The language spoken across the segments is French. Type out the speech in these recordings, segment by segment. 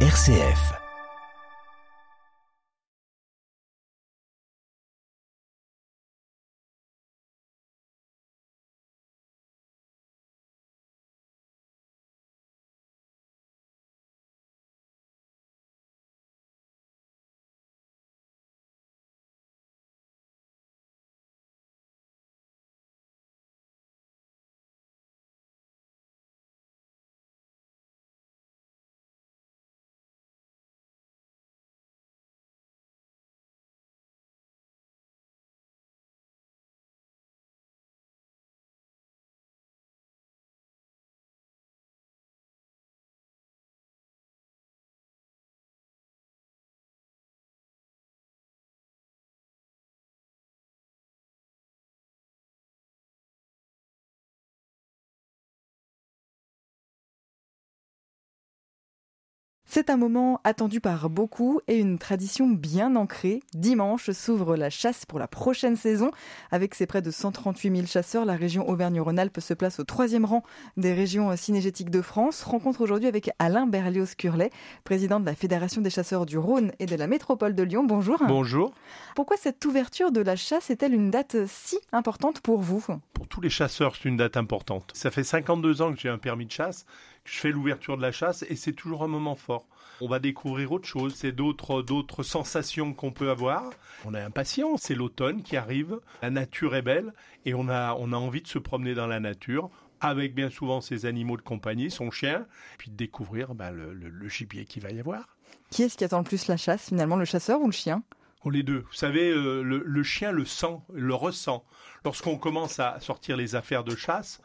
RCF. C'est un moment attendu par beaucoup et une tradition bien ancrée. Dimanche s'ouvre la chasse pour la prochaine saison. Avec ses près de 138 000 chasseurs, la région Auvergne-Rhône-Alpes se place au troisième rang des régions cinégétiques de France. Rencontre aujourd'hui avec Alain Berlioz-Curlet, président de la Fédération des chasseurs du Rhône et de la métropole de Lyon. Bonjour. Bonjour. Pourquoi cette ouverture de la chasse est-elle une date si importante pour vous? Pour tous les chasseurs, c'est une date importante. Ça fait 52 ans que j'ai un permis de chasse je fais l'ouverture de la chasse et c'est toujours un moment fort. On va découvrir autre chose, c'est d'autres d'autres sensations qu'on peut avoir. On est impatient, c'est l'automne qui arrive, la nature est belle et on a on a envie de se promener dans la nature avec bien souvent ses animaux de compagnie, son chien, puis de découvrir ben, le, gibier qu'il va y avoir. Qui est-ce qui attend le plus la chasse finalement, le chasseur ou le chien? Oh, les deux. Vous savez, euh, le, chien le sent, le ressent. Lorsqu'on commence à sortir les affaires de chasse,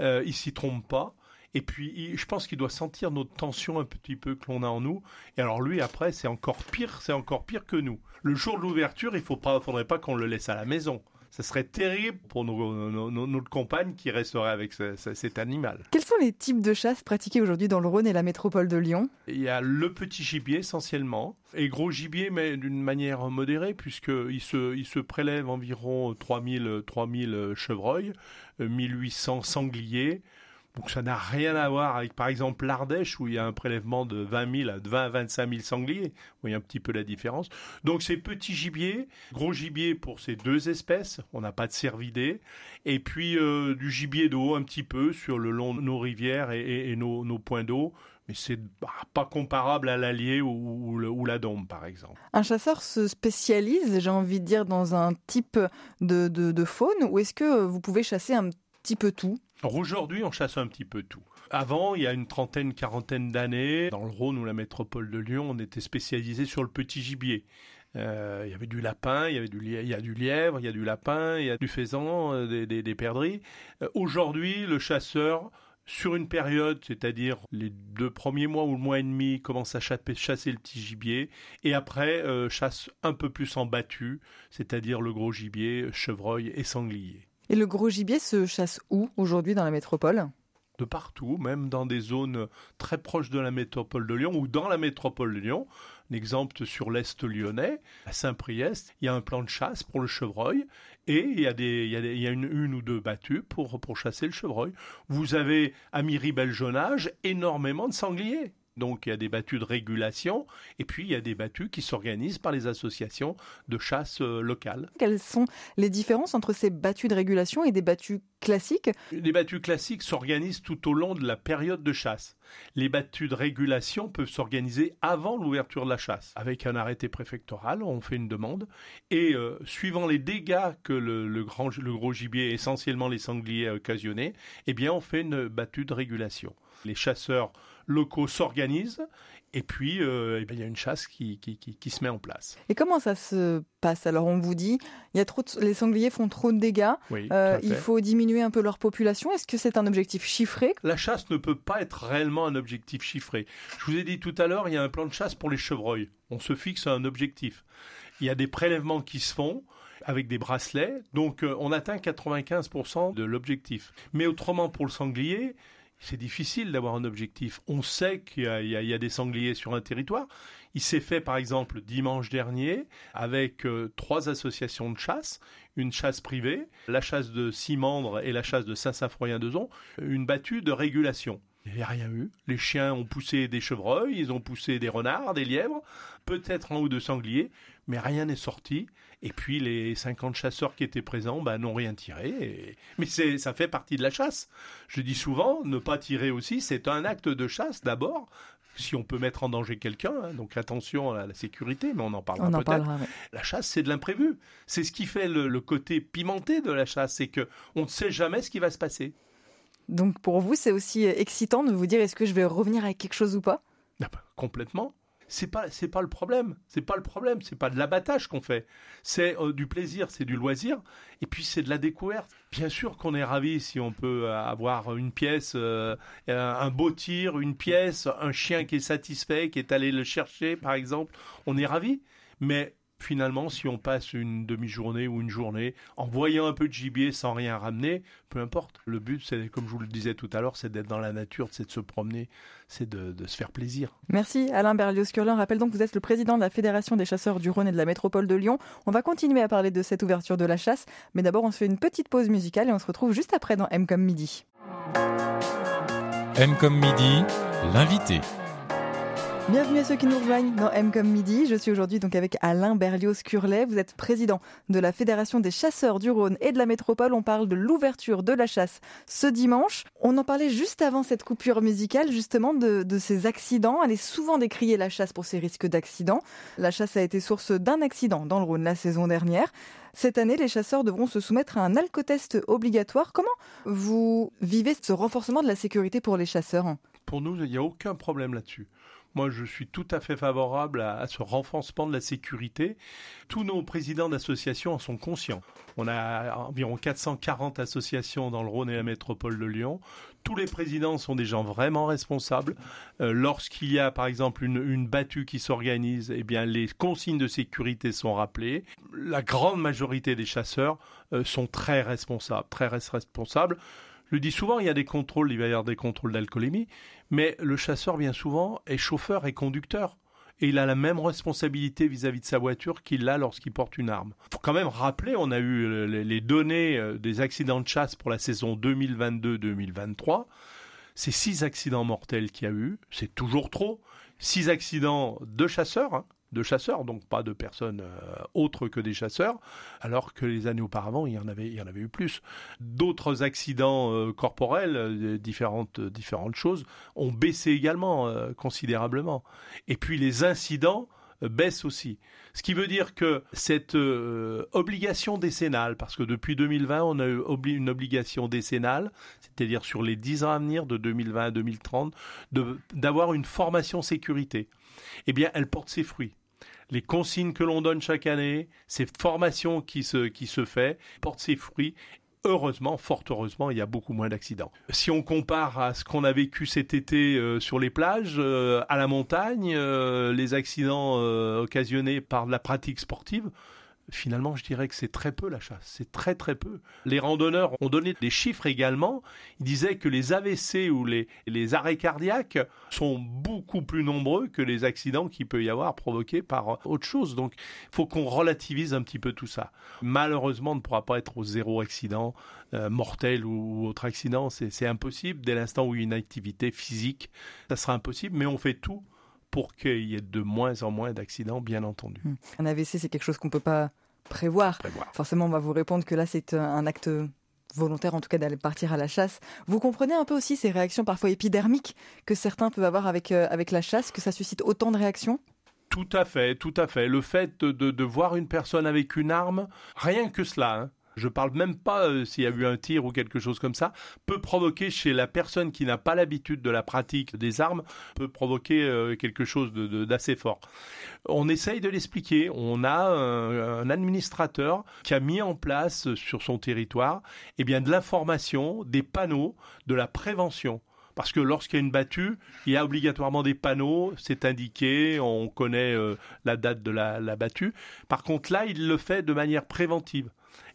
euh, il s'y trompe pas. Et puis, je pense qu'il doit sentir notre tension un petit peu que l'on a en nous. Et alors lui, après, c'est encore pire, c'est encore pire que nous. Le jour de l'ouverture, il pas, faudrait pas qu'on le laisse à la maison. Ça serait terrible pour nos, notre compagne qui resterait avec cet animal. Quels sont les types de chasse pratiqués aujourd'hui dans le Rhône et la métropole de Lyon? Il y a le petit gibier essentiellement, et gros gibier, mais d'une manière modérée, puisqu'il se, il se prélève environ 3000, 3000 chevreuils, 1800 sangliers, donc ça n'a rien à voir avec par exemple l'Ardèche où il y a un prélèvement de 20 000 à 20 25 000 sangliers. Vous voyez un petit peu la différence. Donc c'est petit gibier, gros gibier pour ces deux espèces. On n'a pas de cervidés. Et puis euh, du gibier d'eau un petit peu sur le long de nos rivières et, nos, points d'eau. Mais c'est bah, pas comparable à l'Allier ou, la Dombe, par exemple. Un chasseur se spécialise, j'ai envie de dire, dans un type de, de faune, ou est-ce que vous pouvez chasser un petit peu tout? Aujourd'hui, on chasse un petit peu tout. Avant, il y a une trentaine, quarantaine d'années, dans le Rhône ou la métropole de Lyon, on était spécialisé sur le petit gibier. Euh, il y avait du lapin, il y avait du a du lièvre, il y a du lapin, il y a du faisan, euh, des, des, des perdrix. Euh, aujourd'hui, le chasseur sur une période, c'est-à-dire les deux premiers mois ou le mois et demi, commence à chasser le petit gibier et après chasse un peu plus en battu, c'est-à-dire le gros gibier, chevreuil et sanglier. Et le gros gibier se chasse où aujourd'hui dans la métropole? De partout, même dans des zones très proches de la métropole de Lyon ou dans la métropole de Lyon. Un exemple sur l'Est lyonnais, à Saint-Priest, il y a un plan de chasse pour le chevreuil et il y a, une, ou deux battues pour, pour chasser le chevreuil. Vous avez à Miry-Beljonage énormément de sangliers. Donc il y a des battues de régulation et puis il y a des battues qui s'organisent par les associations de chasse euh, locales. Quelles sont les différences entre ces battues de régulation et des battues classiques? Les battues classiques s'organisent tout au long de la période de chasse. Les battues de régulation peuvent s'organiser avant l'ouverture de la chasse. Avec un arrêté préfectoral, on fait une demande et euh, suivant les dégâts que le, grand, le gros gibier, essentiellement les sangliers, a occasionnés, eh bien on fait une battue de régulation. Les chasseurs locaux s'organisent et puis euh, eh ben, il y a une chasse qui, qui, se met en place. Et comment ça se passe? Alors on vous dit, il y a trop les sangliers font trop de dégâts, euh, il faut diminuer un peu leur population. Est-ce que c'est un objectif chiffré? La chasse ne peut pas être réellement un objectif chiffré. Je vous ai dit tout à l'heure, il y a un plan de chasse pour les chevreuils. On se fixe un objectif. Il y a des prélèvements qui se font avec des bracelets, donc euh, on atteint 95% de l'objectif. Mais autrement pour le sanglier, c'est difficile d'avoir un objectif. On sait qu'il y, a des sangliers sur un territoire. Il s'est fait par exemple dimanche dernier avec euh, trois associations de chasse, une chasse privée, la chasse de Simandre et la chasse de Saint-Symphorien-d'Ezon, une battue de régulation. Il n'y a rien eu. Les chiens ont poussé des chevreuils, ils ont poussé des renards, des lièvres, peut-être un ou deux sangliers, mais rien n'est sorti. Et puis les 50 chasseurs qui étaient présents bah, n'ont rien tiré. Mais c'est, ça fait partie de la chasse. Je dis souvent, ne pas tirer aussi, c'est un acte de chasse d'abord. Si on peut mettre en danger quelqu'un, hein. donc attention à la sécurité, mais on en parlera peut-être. La chasse, c'est de l'imprévu. C'est ce qui fait le, côté pimenté de la chasse, c'est que on ne sait jamais ce qui va se passer. Donc pour vous, c'est aussi excitant de vous dire est-ce que je vais revenir avec quelque chose ou pas? Ah bah, Complètement. C'est pas c'est pas le problème. C'est pas le problème. C'est pas de l'abattage qu'on fait. C'est euh, du plaisir c'est du loisir. Et puis c'est de la découverte. Bien sûr qu'on est ravi si on peut avoir une pièce euh, un beau tir une pièce un chien qui est satisfait qui est allé le chercher par exemple. On est ravi mais finalement, si on passe une demi-journée ou une journée en voyant un peu de gibier sans rien ramener, peu importe. Le but, c'est, comme je vous le disais tout à l'heure, c'est d'être dans la nature, c'est de se promener, c'est de, se faire plaisir. Merci Alain Berlioz-Curlin. Rappelle donc que vous êtes le président de la Fédération des chasseurs du Rhône et de la métropole de Lyon. On va continuer à parler de cette ouverture de la chasse, mais d'abord on se fait une petite pause musicale et on se retrouve juste après dans M comme midi. M comme midi, l'invité. Bienvenue à ceux qui nous rejoignent dans M comme midi. Je suis aujourd'hui donc avec Alain Berlioz-Curlet. Vous êtes président de la Fédération des chasseurs du Rhône et de la métropole. On parle de l'ouverture de la chasse ce dimanche. On en parlait juste avant cette coupure musicale, justement, de, de ces accidents. Elle est souvent décriée la chasse pour ses risques d'accidents. La chasse a été source d'un accident dans le Rhône la saison dernière. Cette année, les chasseurs devront se soumettre à un alcotest obligatoire. Comment vous vivez ce renforcement de la sécurité pour les chasseurs? Pour nous, il n'y a aucun problème là-dessus. Moi, je suis tout à fait favorable à, ce renforcement de la sécurité. Tous nos présidents d'associations en sont conscients. On a environ 440 associations dans le Rhône et la métropole de Lyon. Tous les présidents sont des gens vraiment responsables. Euh, lorsqu'il y a, par exemple, une, battue qui s'organise, eh bien, les consignes de sécurité sont rappelées. La grande majorité des chasseurs euh, sont très responsables, très responsables. Le dis souvent, il y a des contrôles, il va y avoir des contrôles d'alcoolémie, mais le chasseur, bien souvent, est chauffeur et conducteur. Et il a la même responsabilité vis-à-vis de sa voiture qu'il a lorsqu'il porte une arme. Il faut quand même rappeler, on a eu les données euh, des accidents de chasse pour la saison 2022-2023. C'est six accidents mortels qu'il y a eu, c'est toujours trop. Six accidents de chasseurs, hein de chasseurs, donc pas de personnes euh, autres que des chasseurs, alors que les années auparavant, il y en avait, il y en avait eu plus. D'autres accidents euh, corporels, euh, différentes, différentes choses, ont baissé également considérablement. Et puis les incidents baissent aussi. Ce qui veut dire que cette obligation décennale, parce que depuis 2020, on a eu une obligation décennale, c'est-à-dire sur les 10 ans à venir, de 2020 à 2030, d'avoir une formation sécurité, eh bien, elle porte ses fruits les consignes que l'on donne chaque année, ces formations qui se, qui se fait, portent ses fruits heureusement, fort heureusement, il y a beaucoup moins d'accidents. Si on compare à ce qu'on a vécu cet été euh, sur les plages, euh, à la montagne, euh, les accidents occasionnés par la pratique sportive, Finalement, je dirais que c'est très peu la chasse, c'est très très peu. Les randonneurs ont donné des chiffres également. Ils disaient que les AVC ou les, arrêts cardiaques sont beaucoup plus nombreux que les accidents qu'il peut y avoir provoqués par autre chose. Donc, il faut qu'on relativise un petit peu tout ça. Malheureusement, on ne pourra pas être au zéro accident euh, mortel ou, autre accident. C'est impossible. Dès l'instant où il y a une activité physique, ça sera impossible. Mais on fait tout pour qu'il y ait de moins en moins d'accidents, bien entendu. Hmm. Un AVC, c'est quelque chose qu'on ne peut pas prévoir. Forcément, on va vous répondre que là, c'est un acte volontaire en tout cas d'aller partir à la chasse. Vous comprenez un peu aussi ces réactions parfois épidermiques que certains peuvent avoir avec, euh, avec la chasse, que ça suscite autant de réactions? Tout à fait, tout à fait. Le fait de, de, de voir une personne avec une arme, rien que cela, hein, je parle même pas euh, s'il y a eu un tir ou quelque chose comme ça, peut provoquer chez la personne qui n'a pas l'habitude de la pratique des armes, peut provoquer euh, quelque chose d'assez fort. On essaye de l'expliquer. On a un, administrateur qui a mis en place sur son territoire eh bien, de l'information, des panneaux, de la prévention. Parce que lorsqu'il y a une battue, il y a obligatoirement des panneaux, c'est indiqué, on connaît euh, la date de la battue. Par contre, là, il le fait de manière préventive.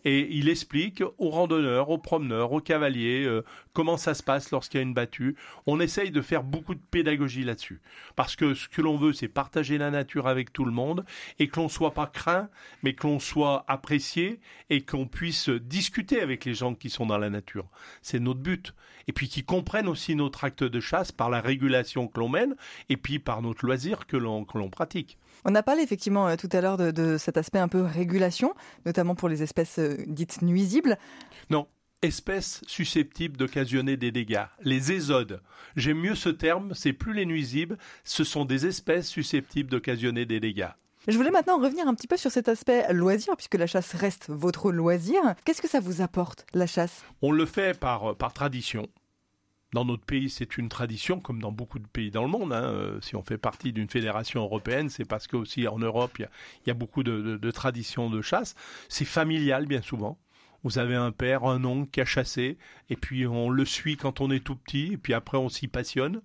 Et il explique aux randonneurs, aux promeneurs, aux cavaliers euh, comment ça se passe lorsqu'il y a une battue. On essaye de faire beaucoup de pédagogie là-dessus. Parce que ce que l'on veut, c'est partager la nature avec tout le monde et que l'on soit pas craint, mais que l'on soit apprécié et qu'on puisse discuter avec les gens qui sont dans la nature. C'est notre but. Et puis qu'ils comprennent aussi notre acte de chasse par la régulation que l'on mène et puis par notre loisir que l'on pratique. On a parlé effectivement euh, tout à l'heure de, cet aspect un peu régulation, notamment pour les espèces euh, dites nuisibles. Non, espèces susceptibles d'occasionner des dégâts. Les ésodes. J'aime mieux ce terme, c'est plus les nuisibles, ce sont des espèces susceptibles d'occasionner des dégâts. Je voulais maintenant revenir un petit peu sur cet aspect loisir, puisque la chasse reste votre loisir. Qu'est-ce que ça vous apporte, la chasse? On le fait par, par tradition. Dans notre pays, c'est une tradition, comme dans beaucoup de pays dans le monde. Hein. Euh, si on fait partie d'une fédération européenne, c'est parce qu'aussi en Europe, il y, a, beaucoup de, traditions de chasse. C'est familial, bien souvent. Vous avez un père, un oncle qui a chassé, et puis on le suit quand on est tout petit, et puis après on s'y passionne.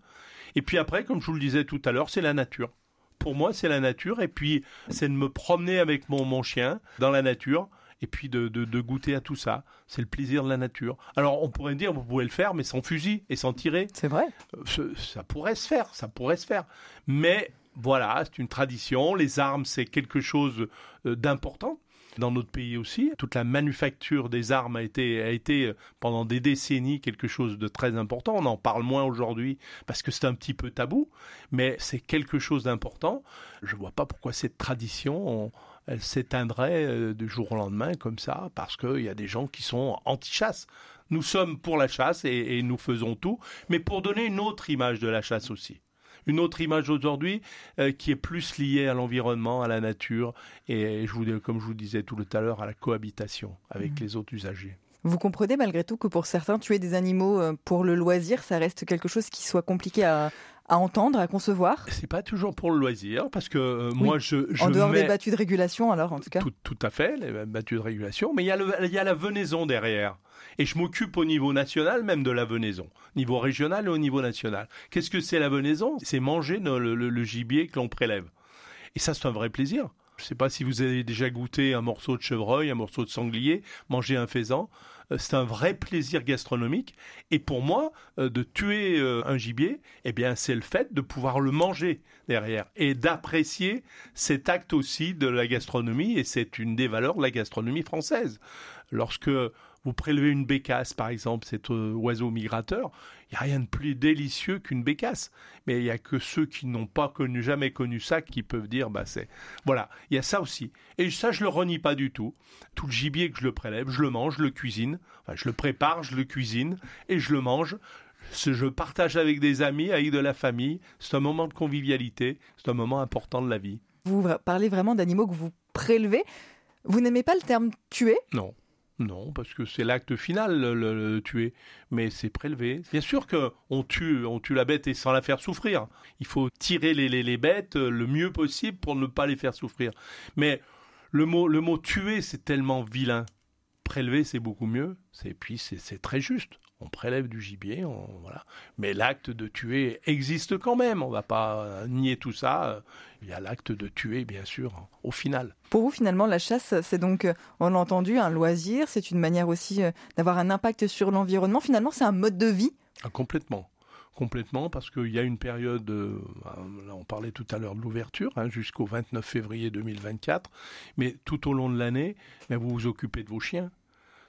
Et puis après, comme je vous le disais tout à l'heure, c'est la nature. Pour moi, c'est la nature, et puis c'est de me promener avec mon, mon chien dans la nature et puis de, goûter à tout ça. C'est le plaisir de la nature. Alors on pourrait dire, vous pouvez le faire, mais sans fusil et sans tirer. C'est vrai. Euh, ça pourrait se faire, ça pourrait se faire. Mais voilà, c'est une tradition. Les armes, c'est quelque chose euh, d'important dans notre pays aussi. Toute la manufacture des armes a été, a été euh, pendant des décennies quelque chose de très important. On en parle moins aujourd'hui parce que c'est un petit peu tabou, mais c'est quelque chose d'important. Je ne vois pas pourquoi cette tradition, elle s'éteindrait euh, du jour au lendemain comme ça, parce qu'il y a des gens qui sont anti-chasse. Nous sommes pour la chasse et, nous faisons tout, mais pour donner une autre image de la chasse aussi une autre image aujourd'hui euh, qui est plus liée à l'environnement, à la nature et, je vous, comme je vous disais tout à l'heure, à la cohabitation avec mmh. les autres usagers. Vous comprenez malgré tout que pour certains, tuer des animaux euh, pour le loisir, ça reste quelque chose qui soit compliqué à, à entendre, à concevoir C'est pas toujours pour le loisir, parce que euh, moi je, je. En dehors des battues de régulation, alors en tout cas Tout, tout à fait, les battues de régulation, mais il y, y a la venaison derrière. Et je m'occupe au niveau national même de la venaison, niveau régional et au niveau national. Qu'est-ce que c'est la venaison? C'est manger le, gibier que l'on prélève. Et ça, c'est un vrai plaisir. Je ne sais pas si vous avez déjà goûté un morceau de chevreuil, un morceau de sanglier, manger un faisan. Euh, c'est un vrai plaisir gastronomique. Et pour moi, euh, de tuer euh, un gibier, eh bien, c'est le fait de pouvoir le manger derrière et d'apprécier cet acte aussi de la gastronomie. Et c'est une des valeurs de la gastronomie française. Lorsque vous prélevez une bécasse, par exemple, cet oiseau migrateur, n'y a rien de plus délicieux qu'une bécasse. Mais il n'y a que ceux qui n'ont pas connu, jamais connu ça, qui peuvent dire, bah c'est, voilà, il y a ça aussi. Et ça, je le renie pas du tout. Tout le gibier que je le prélève, je le mange, je le cuisine, enfin, je le prépare, je le cuisine et je le mange. Je partage avec des amis, avec de la famille. C'est un moment de convivialité, c'est un moment important de la vie. Vous parlez vraiment d'animaux que vous prélevez. Vous n'aimez pas le terme tuer? Non. Non, parce que c'est l'acte final, le, tuer. Mais c'est prélevé. Bien sûr qu'on tue, on tue la bête et sans la faire souffrir. Il faut tirer les, les, bêtes le mieux possible pour ne pas les faire souffrir. Mais le mot, le mot tuer, c'est tellement vilain. Prélever, c'est beaucoup mieux. Et puis, c'est très juste on prélève du gibier, voilà. Mais l'acte de tuer existe quand même. On ne va pas nier tout ça. Il y a l'acte de tuer, bien sûr, au final. Pour vous, finalement, la chasse, c'est donc, on l'a entendu, un loisir. C'est une manière aussi euh, d'avoir un impact sur l'environnement. Finalement, c'est un mode de vie. Ah, complètement complètement parce qu'il y a une période, euh, là on parlait tout à l'heure de l'ouverture, hein, jusqu'au 29 février 2024, mais tout au long de l'année, vous vous occupez de vos chiens.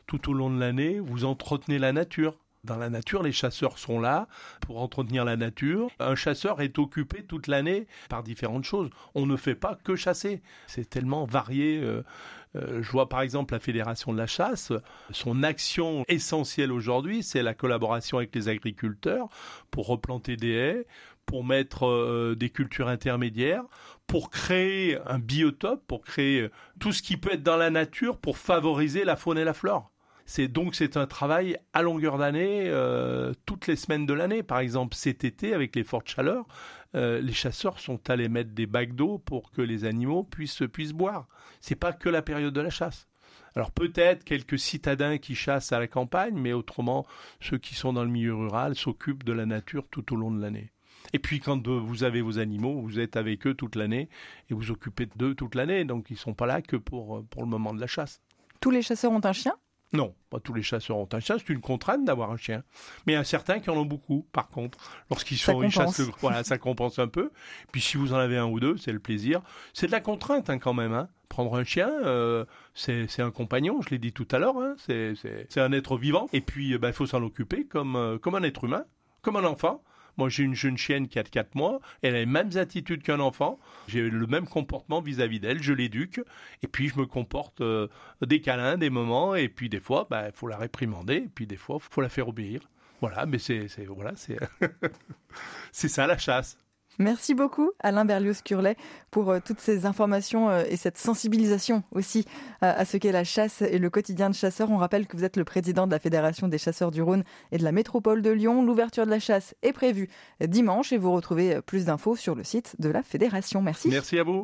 Tout au long de l'année, vous entretenez la nature. Dans la nature, les chasseurs sont là pour entretenir la nature. Un chasseur est occupé toute l'année par différentes choses. On ne fait pas que chasser. C'est tellement varié. Euh, euh, je vois par exemple la Fédération de la chasse, son action essentielle aujourd'hui, c'est la collaboration avec les agriculteurs pour replanter des haies, pour mettre euh, des cultures intermédiaires, pour créer un biotope, pour créer tout ce qui peut être dans la nature pour favoriser la faune et la flore. C'est donc c'est un travail à longueur d'année, euh, toutes les semaines de l'année. Par exemple, cet été, avec les fortes chaleurs, euh, les chasseurs sont allés mettre des bacs d'eau pour que les animaux puissent puissent boire. C'est pas que la période de la chasse. Alors peut-être quelques citadins qui chassent à la campagne, mais autrement, ceux qui sont dans le milieu rural s'occupent de la nature tout au long de l'année. Et puis quand vous avez vos animaux, vous êtes avec eux toute l'année et vous occupez d'eux toute l'année, donc ils ne sont pas là que pour, pour le moment de la chasse. Tous les chasseurs ont un chien? Non, pas tous les chasseurs ont un chien, c'est une contrainte d'avoir un chien. Mais il y a certains qui en ont beaucoup, par contre. Lorsqu'ils sont, ils chassent le... voilà, ça compense un peu. Puis si vous en avez un ou deux, c'est le plaisir. C'est de la contrainte hein, quand même. Hein. Prendre un chien, euh, c'est un compagnon, je l'ai dit tout à l'heure, hein. c'est un être vivant. Et puis, il bah, faut s'en occuper comme, euh, comme un être humain, comme un enfant. Moi, j'ai une jeune chienne qui a 4 mois. Elle a les mêmes attitudes qu'un enfant. J'ai le même comportement vis-à-vis d'elle. Je l'éduque. Et puis, je me comporte euh, des câlins, des moments. Et puis, des fois, il bah, faut la réprimander. Et puis, des fois, il faut la faire obéir. Voilà, mais c'est voilà, c'est ça la chasse. Merci beaucoup Alain Berlioz-Curlet pour euh, toutes ces informations euh, et cette sensibilisation aussi euh, à ce qu'est la chasse et le quotidien de chasseurs. On rappelle que vous êtes le président de la Fédération des chasseurs du Rhône et de la métropole de Lyon. L'ouverture de la chasse est prévue dimanche et vous retrouvez plus d'infos sur le site de la Fédération. Merci. Merci à vous.